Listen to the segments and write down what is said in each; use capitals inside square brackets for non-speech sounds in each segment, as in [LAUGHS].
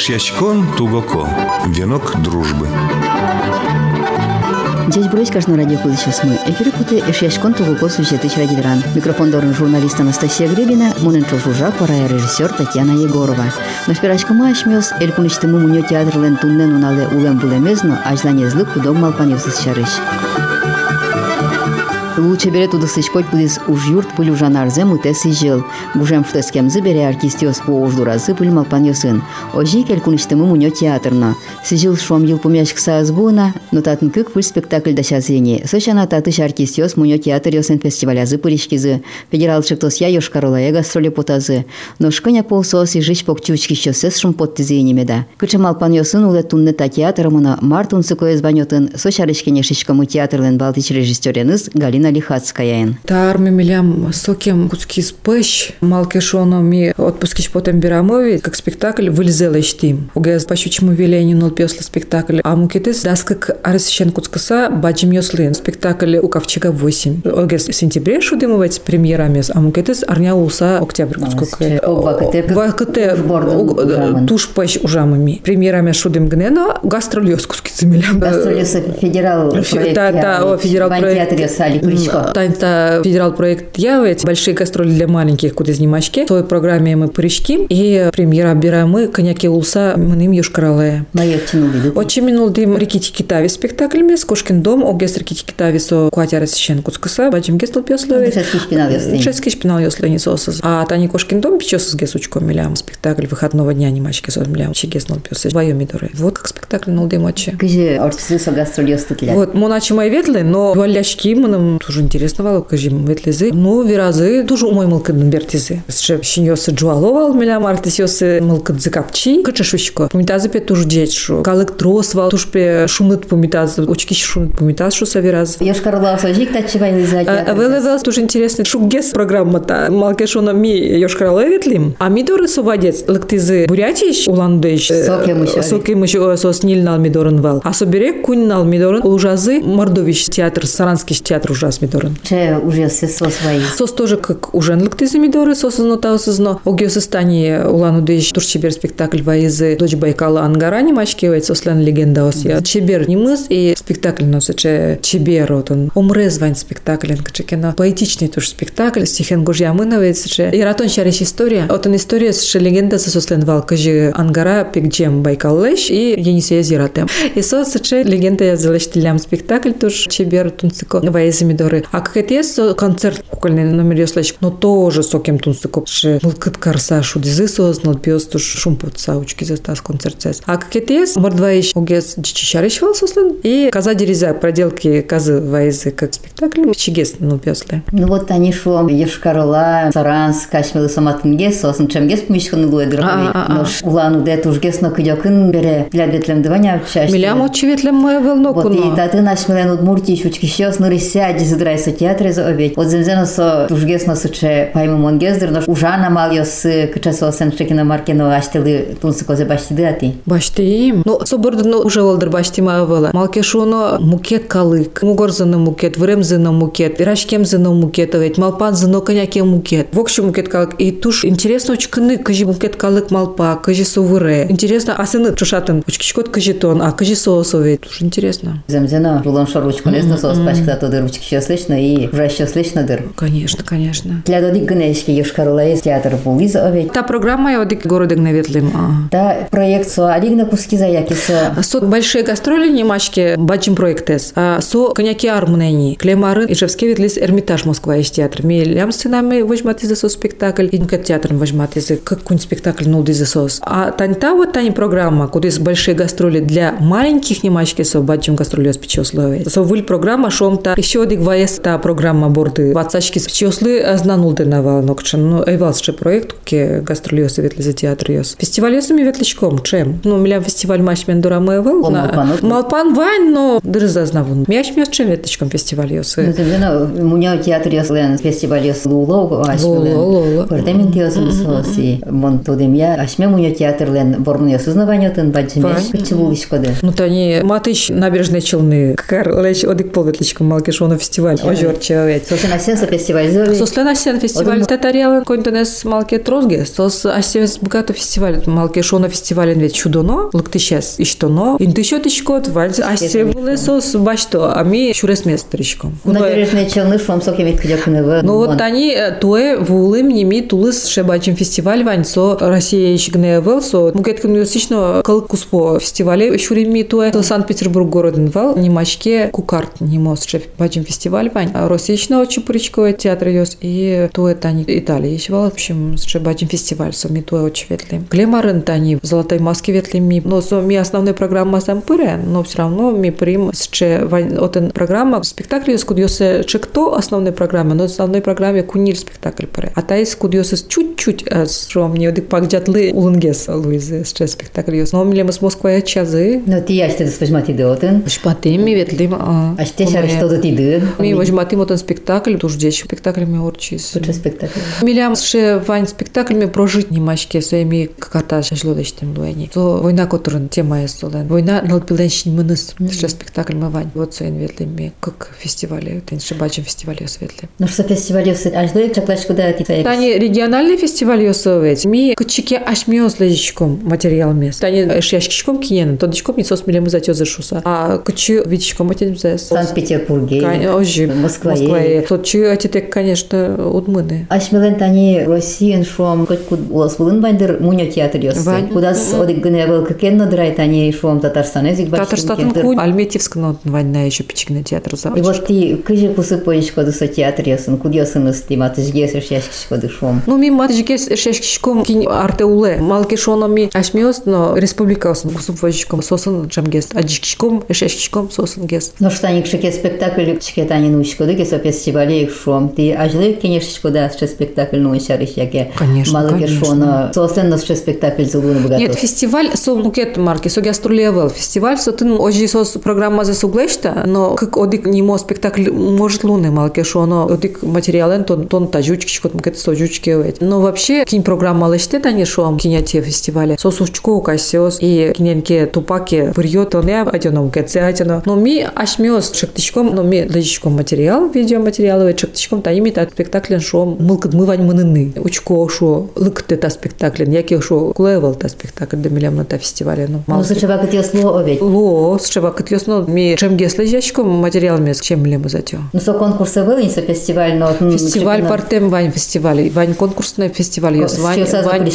Ишьячкон Тугоко. Венок дружбы. Здесь брось каждый радио сейчас мы. Эфир путы эшьяшкон тугуко сюжеты радиверан. Микрофон дорын журналист Анастасия Гребина, мунен чужужа пора режиссер Татьяна Егорова. Но спирачка мы ашмёс, эль куничтымы муньо театрлен туннен унале улем булемезно, аж занезлы худом малпаневсыз чарыш. Лучше берет туда сычкоть будис уж юрт пыль уже нарзе муте сижил. Бужем кем забере артистиос по уж дуразы пыль малпаньо сын. Ожи кель куништымы муньо театрно. Сижил шом ел помяшк саазбуна, но татын кык пыль спектакль да шазени. Сочана татыш артистиос муньо театр йосен фестивалязы пылишкизы. Федерал шектос я йошкаролая гастроли потазы. Но шкыня полсос и жич покчучки щосес шум подтизенемеда. Кычы малпаньо сын уле тунны та театрымына мартун сыкоез баньотын сочарышкене шишкаму театрлен балтич режиссереныз Галина Лихацкая. Тар ми милям сокем куцки спэш, малкешоно ми отпускич потом берамови, как спектакль вылезела штим. Угез пащучему велению нол песла спектакль, а мукетес дас как арсищен куцкаса баджим йослын. Спектакль у Ковчега 8. Угез сентябре шудымовать премьера мес, а мукетес арня улса октябрь куцкука. Вакыте туш пащ ужамами. Премьера мес шудым гнено, гастролиос куцки цемелям. Гастролиос федерал. Да, да, федерал проект. Таньта федерал проект явить большие гастроли для маленьких куда снимачки. В той программе мы прыжки и премьера мы коньяки улса мыным юшкаралая. Очень минул дым рикити китави спектаклями с Кошкин дом, огес рикити китави со куатяра сещен куцкаса, баджим гестл пёслове. Ческий шпинал ёслени сосыз. А тани Кошкин дом печёс с гесучком милям спектакль выходного дня немачки со милям чигеснул пёс. Вайо мидоры. Вот как спектакль нул дым очи. Кыжи артисты со гастроли Вот, моначи мои ветлы, но валяшки мыным тоже интересно вало кажем ветлезе. Ну, виразы тоже умой мылкын бертезе. Ще шиньосы джуаловал милям артисёсы мылкын зыкапчи. Кычашучко. Пумитазы пе тоже деть шу. Калык трос вал туш пе шумыт пумитазы. Очки шумыт пумитаз шу савираз. Йошкарлау сожик тачивай лизать. Веле вел тоже интересно. Шугес программа-то. Малкешона ми Йошкарлау ветлим. А ми доры сувадец. Лыктызы Бурятиш уландыш. Соке мышо. Соке мышо сос нил нал мидорын вал. А собере кунь нал мидорын. Ужазы Мордович театр, Саранский театр ужас мидорын. Че уже се сос вай. Сос тоже как ужен лыктызы мидоры сос но таусызно. Огиосы стани улану дейш турчебер спектакль вайзы дочь Байкала Ангара немачкевает сослен легенда ос я. Чебер немыс и спектакль носит че чебер вот он. Умре звань спектакль качекена. Поэтичный тоже спектакль стихен гожья мыновец че. И ратон чариш история. Вот он история с легенда со сослен вал кажи Ангара пикджем Байкал леш и Енисея зиратем. И сос че легенда я залештилям спектакль тоже чебер тунцико вайзы мидоры. А как это есть концерт кукольный номер яслач, но тоже сокем тунцико. Ше мылкыт карса шудизы сознал пьес туш шум под саучки за тас концерт цес. А как это есть мордваиш огес дичишариш вал сослен и каза дереза проделки казы вайзы как спектакль чигес ну пьесле. Ну вот они шо Ешкарола, Саранск, Кашмелы Саматынге, сосын чемгес пумишканы луэдыр. Но улану дет ужгес но кыдёкын бере лядветлем дываня чаш. Милям очеветлем мое велно Вот и таты наш милен удмуртий шучки щас нырыся со театре за обедь. Вот земзено со ужгес но сыче паймы монгездыр, но ужана мал ёс кычасо сен шекино маркино аштылы тунсы козе баштиды ати. Баштиим. Ну, соборды ну уже волдыр баштима вела. Малкешоно мукет калык, мугорзыны мукет, времзыны мукет, пирашкемзыны мукет, ведь малпанзыны коняке мукет. В общем мукет калык. И туш интересно очканы, кажи мукет калык малпа, кажи сувыре. Интересно, а сыны чушатын, очкишкот кажи тон, а кажи соосо ведь. Туш интересно. Земзено рулон шоручку не сос пачка то дырочки щас лично и уже щас лично дыр. Конечно, конечно. Для додик гнешки Йошкарола есть театр булиз обедь. Та программа я одик городек наветлим. Да, проект со одигна куски заяки со. Со большие гастроли немачки бачим проектес. А со коняки армнени. Клемарын Ижевский ветлис Эрмитаж Москва есть театр. Ми лям сынами возьмат из сос спектакль. И театром возьмат из какой спектакль нул из сос. А таньта вот тани программа, куда есть большие гастроли для маленьких немачки со бачим гастроли с печесловой. Со выль программа шомта еще одик ваес та программа борды. Печеслы знанул денавал нокчен. Ну, эйвал ще проект, ке гастроли ветли за театр йос. Фестиваль ёсами ветличком. Чем? Ну, милям фестиваль маш мендура мэвел. Малпан вань, но дырза знавун. Мяч мяч чем ветличком фестиваль ёсы. Ну, муня театр ёс лен фестиваль ёс луло, ашмелен. Пардемин ёсын соси. Мон тудем я, ашме муня театр лен борн ёс узнаваньотын баджиме. Кычы булышкоды. Ну, тани матыч набережные челны. Кар леч одик пол ветличком малкешону фестиваль фестиваль ожорча ведь. Сосын асенса фестиваль зовет. Сослен асен фестиваль татариал койнтенес малке трозге. Сос асен богато фестиваль малке шона фестивален ведь чудоно. Лыкты сейчас иштоно. Инты счет ишкот вальз асе буле сос башто. А ми шурес местричком. Набережные Челны шом соки мит кидякны Ну вот они туе вулым ними тулыс шебачим фестиваль вань со Россия ишгне вел со мукет кымюсично кыл куспо фестивале шурими туе то Санкт-Петербург городен вал немачке кукарт немос шебачим фестиваль вань Российно чупричковый театр ёс и туе тани Италия еще в общем шебачим фестиваль со ми туе очень ветли. Клемарын тани в золотой маске ветли ми но со ми основной программа сам пыре но все равно ми прим ще отен программа спектакль скудиосе чекто основной программе но основной программе кунир спектакль пыре. А та из скудиосе чуть-чуть шом не одик пакджатлы улынгес луизе ще спектакль ёс. Но ми с Москвы чазы. Ну ти яште да спожмати деотен. Шпатим ми ветли. А ще шар что да ти дечь спектакль ми орчис. Лучше спектакль. Милям ше вань спектакль ми прожить немачке своими каката шашлодочтем дуэни. То война которын тема есть солен. Война налпиленщин мыныс. Ше спектакль мы вань. Вот своин ветли ми как фестивале. Тен шибачим фестивале светли. Ну что фестиваль ёсет. Аж доек чаклашку да ти Тани региональный фестиваль ёсовец. Ми кычике аш миос лежичком материал мес. Тани шяшкичком кинен. Тодичком не сос милем за тёзы шуса. А кычи вичком матем зэс. Санкт-Петербурге. Ожи. Москва. Москва. Тот чи атитек, конечно, удмыны. Ашмелен тани Россиен шом кот куд улас булын байдыр муньо театр. Вань. Кудас одик гыне был кекен надрай тани шом Татарстан язык башкин Татарстан кендер. ку Альметьевск но война еще пичигный театр за. И вот ти кыжы кусы поиш коду со театр ёсын, куд ёсын ысти матыжгес яшкиш коду шом. Ну, ми матжикес шешкишком кин арте уле. Малки шоно ми ашмиос, но республика осын кусуп вожичком сосын джамгес. Аджикишком, шешкишком сосын гес. Но что они кшеке спектакль чке тани нуш коду кесо фестивале их шом. Ти ажлы конечно кода ще спектакль шариш яке. Конечно, Малыке конечно. шоно. Сослен но ще спектакль зулуны богато. Нет, фестиваль со мукет марки, со гастролевел. Фестиваль со тын ожи сос программа за суглешта, но как одик нимо спектакль может луны малки шоно одик материален тон тон тажучки кот мукет со жучки ведь. Но вообще кин программа леште тани шоам киняте фестивале. Со сучко касиос и киненке тупаке вырьет он я адено мукет се адено. Но ми ашмиос шектичком, но ми лежичком материал, видеоматериалы шектичком та ими та спектаклен шоам мылкыт мывань мыныны. Учко шо лыкте та спектаклен, яке шо кулевел та спектакль демилям на та фестивале. Ну, Ну мал со чева кот ёсло овет. Ло, с чего кыт ясно, ми чем гес лежачком материал мес чем лему затё. Ну со конкурса был, не со фестиваль, но... м, Фестиваль партем вань фестиваль, вань конкурсный фестиваль О, вань вань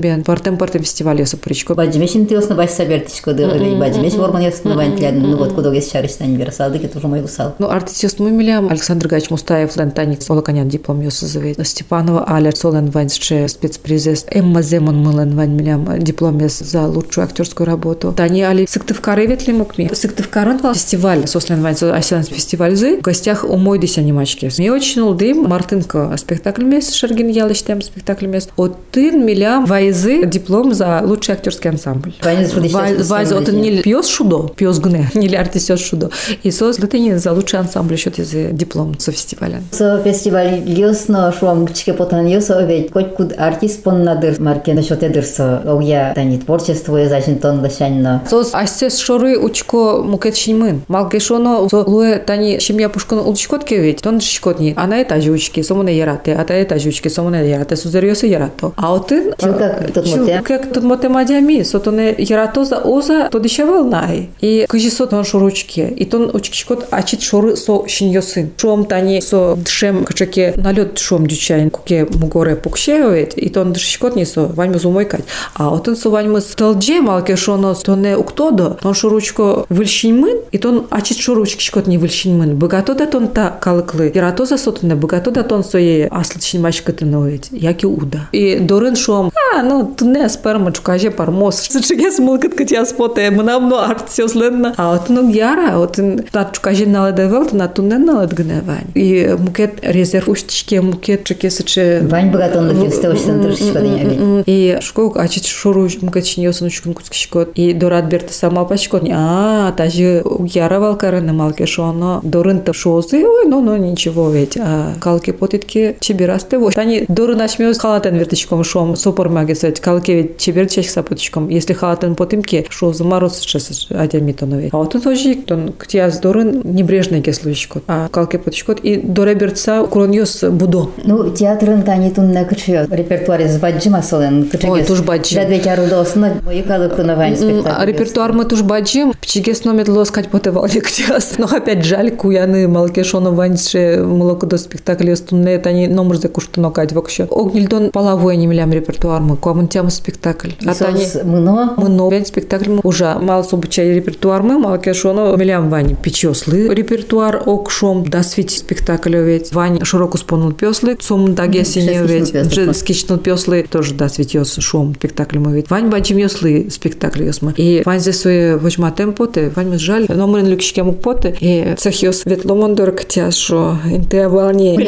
бен партем партем фестиваль ёс причко. Баджимешин ты ёсна баш сабертиш коду, или баджимеш ворман ёсна бань тлядн, ну вот кудо гес шариш тани версалды, ке тоже мой гусал. Ну, артист мы милям Александр Гач Мустаев Лентаник Олаканян диплом ёс завет. Степанова Аля Солен вань ще спецпризес. Эмма Земон мылен вань милям диплом за лучшую актерскую работу. Тани Али Сыктывкары ветли мукми. Сыктывкарын вал фестиваль сослен вань со асянс фестиваль зы. В гостях у мой дися немачки. Мне очень улдым Мартынко спектакль мес Шергин Ялыштем спектакль мес. Отын милям вайзы диплом за лучший актерский ансамбль. Вань Вайзы вроде. не пьес шудо, пьес гне, не артист ёс шудо. И сос лытыни за лучший ансамбль счет из диплом со фестиваля. Со фестиваль ёсна шуам чке потан ёса овет, кот куд артист пон надыр марке насчет эдырса, огя тани творчество я зачем тон лашанна. Сос асес шоры учко мукет шиньмын. Малке шоно со луэ тани шимья пушкан улчкот кевит, тон шкотни. А на это жучки, сомоне ярате, а та это жучки, сомоне ярате, сузерьёсы ярато. А отын... Чил как тут моте? как тут моте мадями, сотоне ярато за оза, то дешевел най. И кыжи со тон шоручки, и тон учкишкот ачит шоры со шиньёсын. Шом тани со дшем качаке налет шом дючайн, куке мугоре пукшевет, и тон дшишкот не со, ваньму зумойкать. А отын со ваньму столдже малке шоно, то не уктодо, тон шоручко выльшиньмын, и тон ачит шоручкишкот не выльшиньмын. Богато да тон та калыклы. Ярато за сотоне, богато да тон сое аслычын мачкаты новет, яки уда. И дорын шом, а, ну, туне спермачку, каже пармос. Сычыге смылкат кытя споте, мынамно артисёсленна. А от ну яра, от на чукаже наледевел, на туне налед гневань. И мукет резерв уштичке, мукет чеке сыче Вань центр шкода не овет. и школ ачит шуру мукет чиньёсын учкун куцкишкот. И дорат берте сама пачкот. А, тажи яравал караны малке шоно дорын-то шозы. Ой, ну, ну, ничего ведь. А калки потитки чебирасты. Вот они дорын ашмёз халатен вертичком шом сопор магисет. Калки ведь чебер чех сапотичком. Если халатен потимки, шозы мороз сейчас адямитонове. А вот тут тоже тон ктяз дорын небрежный кеслуч потышкот. А калке потышкот и доре берца кроньос будо. Ну, театрын тани тунна кычıyor. Репертуаре зваджи масолен. Ой, туж баджи. Да две чару досна, моикалы кунавань спектакль. Репертуар мы туж баджим, пчигес номет лоскать потевали ктяс. [LAUGHS] Но опять жаль, куяны малке шоно ваньше молоко до спектакля стунне, тани номер за куштуно кать вокщо. Огнильдон половой не милям репертуар мы, куамын тема спектакль. А тани... Мыно? Мыно. Спектакль уже мало собучай репертуар мы, малке шоно милям вань печеслы. Репертуар окшом да свити спектакль ведь. Вань широко спонул песлы, сум даге сине ведь. Скичнул песлы тоже да светёс шум спектакль мы ведь. Вань бачим ёслы спектакль ёсмы. И вань здесь свое возьма темпоте, вань мы жаль, но мы люкшке мук поте, и цех ёс вет ломондор ктя, шо инте волне.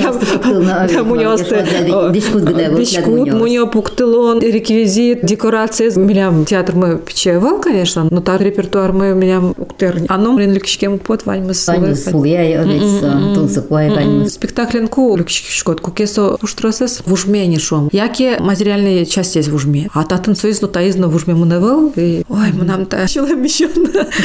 Мунёсты. Дишкут, мунё пуктылон, реквизит, декорация. Милям театр мы печевал, конечно, но так репертуар мы милям уктер. А но мы люкшке мук пот, вань мы Вань сулия, овец, тулсыкуай, вань Спектакленку люкшкот, кукесо уштросес в ужмене шом. Яке материальные части есть в ужме. А татын союз, но таизно в ужме муневел. И, ой, мы нам та человек мещен.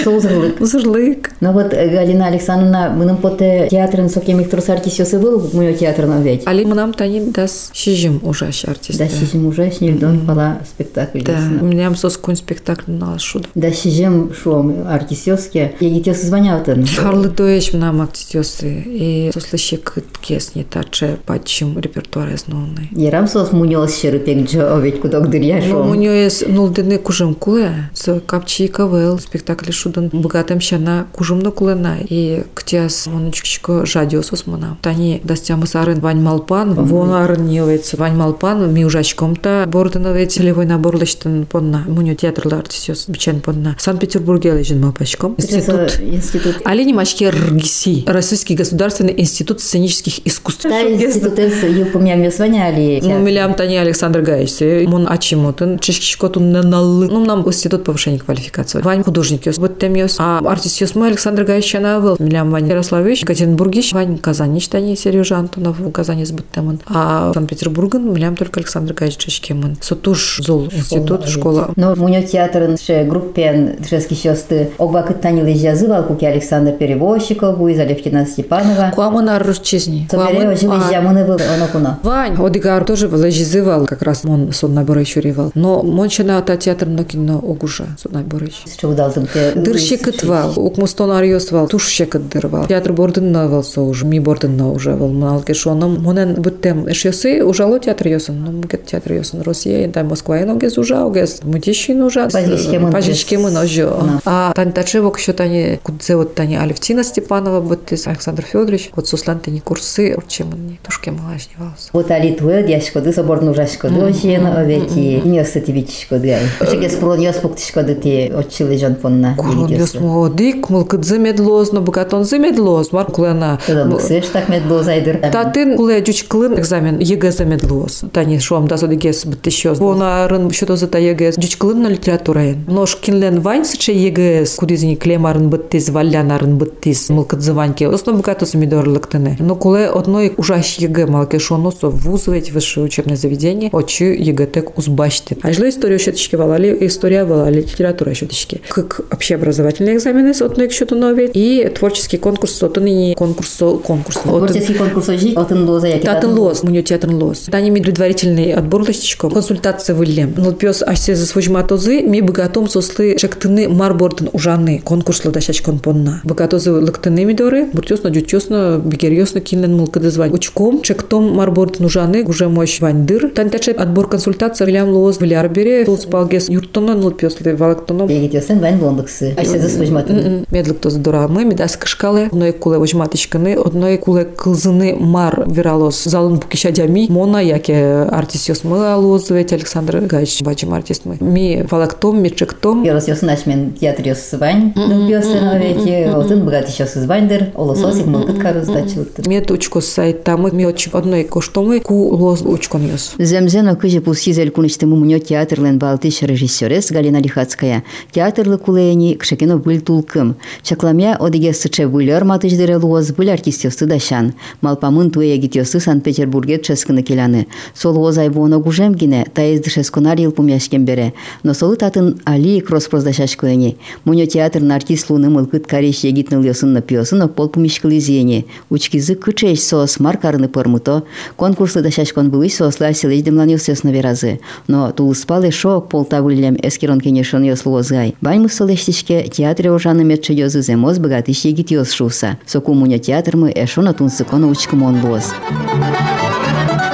Сулзырлык. Зырлык. Ну вот, Галина Александровна, мы нам поте театрын сокемик турс артисёсы был, мы театрын ведь. Али мы нам тани дас шижим ужаш артист. Да шижим ужаш, нельдон пала спектакль. Да, у меня сос кун спектакль на шуд. Да шижим шом артисёске. Я гитёсы звонятын. Харлы доеш нам артисёсы. И сослышек кесни таче пачим репертуар основной. Ярам сос мунёс шерыпек джо овет кудок дырья Ну, нее есть нулдыны кужым куле, со капчи кавел, спектакль шудан богатым щана кужымно кулена, и ктяс моночкичко жадиосос мона. Тани дастямы сарын вань малпан, вон арын невец вань малпан, ми ужачком-то бордыновец целевой набор лештен понна, муню театрлы артисёс бичен понна. Санкт-Петербурге лежен малпачком. Институт. Институт. Алини Мачке РГИСИ, Российский государственный институт сценических искусств. Да, институт юпумям звоняли. Ну, милям Тани Александр Гаевич, мон ачимотын, чешкишкотун неналы. Ну, нам институт повышения квалификации. Вань художник ёс, вот тем ёс. А артист ёс мы Александр Гаевич был. Милям Вань Ярославович, Екатеринбургич, Вань Казанич, Тани Сережа Антонов, в Казани сбыттемон. А Санкт-Петербурган, милям только Александр Гаевич чешкемон. Сотуш зол институт, школа. Но мунё театрын ше группен шески шёсты огвакыт танилы жазывал, куки Александр Перевозчиков, Буиза Левкина Степанова. Куамонар честни. Соберева живы жамыны был, оно куна. Вань, Одигар тоже лежизывал, как раз он сон набора еще ревал. Но мончана та театр но кино огужа сон набора Что удалдым те. Дыр шекытвал, укмустон арьосвал, туш шекытдырвал. Театр бордын навал соуж, ми бордын на уже вал малке шоном. Монен бүттем эшесы ужало театр йосын. Ну, мукет театр йосын Россия, да Москва ен огез ужа, огез мутищин ужа. Пажичке мын Пажичке мын без- ожо. на. А тань тачевок еще тани, кудзе вот тани Алевтина Степанова, вот Александр Федорович, вот суслан тани курсы, чем он тушке малажневался. Вот али твой дяшкоды, соборну ужашкоды, ошен овети, университети бичкоды. ай. Очеге скрон ёс пуктишкоды ти отчилы жон понна. Курон ясмо дик, мылкыт замедлоз, но богатон замедлоз, мар кулена. Тогда буксеш так медло зайдыр. Татын куле жуч кылын экзамен ЕГЭ замедлоз. Тани шуам да содигес битишёс. Вона рын что за та ЕГЭ жуч кылын на литература. Нож кинлен вайн сыче ЕГЭ кудизни клемарын биттиз, валянарын биттиз, мылкыт званьке. Основ богатос мидорлыктыны. Но куле одной ужаш ЕГЭ малке шоносо вуз ведь высшее учебное заведение, очи ЕГЭ тек узбачты. А жила историю щеточки валали, история вала, литература щеточки. Как общеобразовательные экзамены с одной к счету нове и творческий конкурс с отныне конкурс конкурс. От- Творческий конкурс ожи, отын лоза яки. Татын лос, муню театр лос. Тани ми предварительный отбор ластичком. Консультация вылем. Ну пес ашсе за свой жматозы, ми богатом сослы шектыны марбордын ужаны конкурслы дашачкон понна. Богатозы лыктыны мидоры, буртёсно, джутёсно, бигерьёсно кинен мылкыды звань. Учком, шектом марбордын ужаны, уже мощь вандыр. Тань таче отбор консультация вилям лос, виляр бере, тулс палгес юртоно, ну пёслы валактоно. Егетесен вайн бондыксы. Айсе за свыжматын. Медлик то здоровы, медас кышкалы, одной куле вожматышканы, одной куле кылзыны мар виралос залын букишадями, мона яке артист ёсмы алоз, ведь Александр Гаич бачим артист мы. Ми фалактом, ми чектом, Йорос ёсын ачмен театр ёс вайн. Ну пёсын овети, отын богат ещё вайндыр. Олососик кыргыздыр олососик мылгыт карыздачлыктыр мет там сайттамы в одной коштомы ку лос учкомёс земзен окыжи пусхизель куныштымы мунё театрлен балтыш режиссерес галина лихацкая театрлы кулени кшекено быль тулкым чакламя одыге сыче вылер матыждыре луоз был артистёсты дашан малпамын туэ гитёсы санкт-петербурге чэскыны келяны сол лоз айбуоно гужем гине таезды шесконар ил пумяшкем бере. Но солы татын али кроспроздашаш куэни мунё театрын артист луны мылкыт кареш егитныл ёсынны пиосын пёсын шона пол пумишкализене, учкизы кычеш сос маркарны пырмуто, конкурсы да шашкон былыш сосла селеч демланился веразы. Но тулыспалы шок пол тавыллем эскерон кенешон ёслуозгай. Бань мыссалештичке театре ожаны метче ёзы земоз богатыш егит ёз шуса. Соку муня театрмы эшона тунсыкона учкымон боз.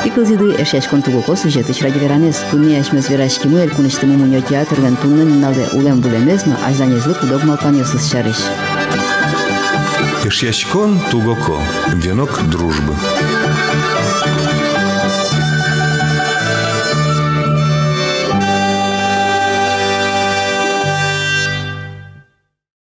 Икылзиды эшяш контугуко сюжеты чрадиверанес. Тунни ашмес верашкиму эл куныштымы муньо театрган тунны миналде улем булемез, но ажданезлык удоб малпанёсыз шарыш. Кешьящкон Тугоко. Венок дружбы.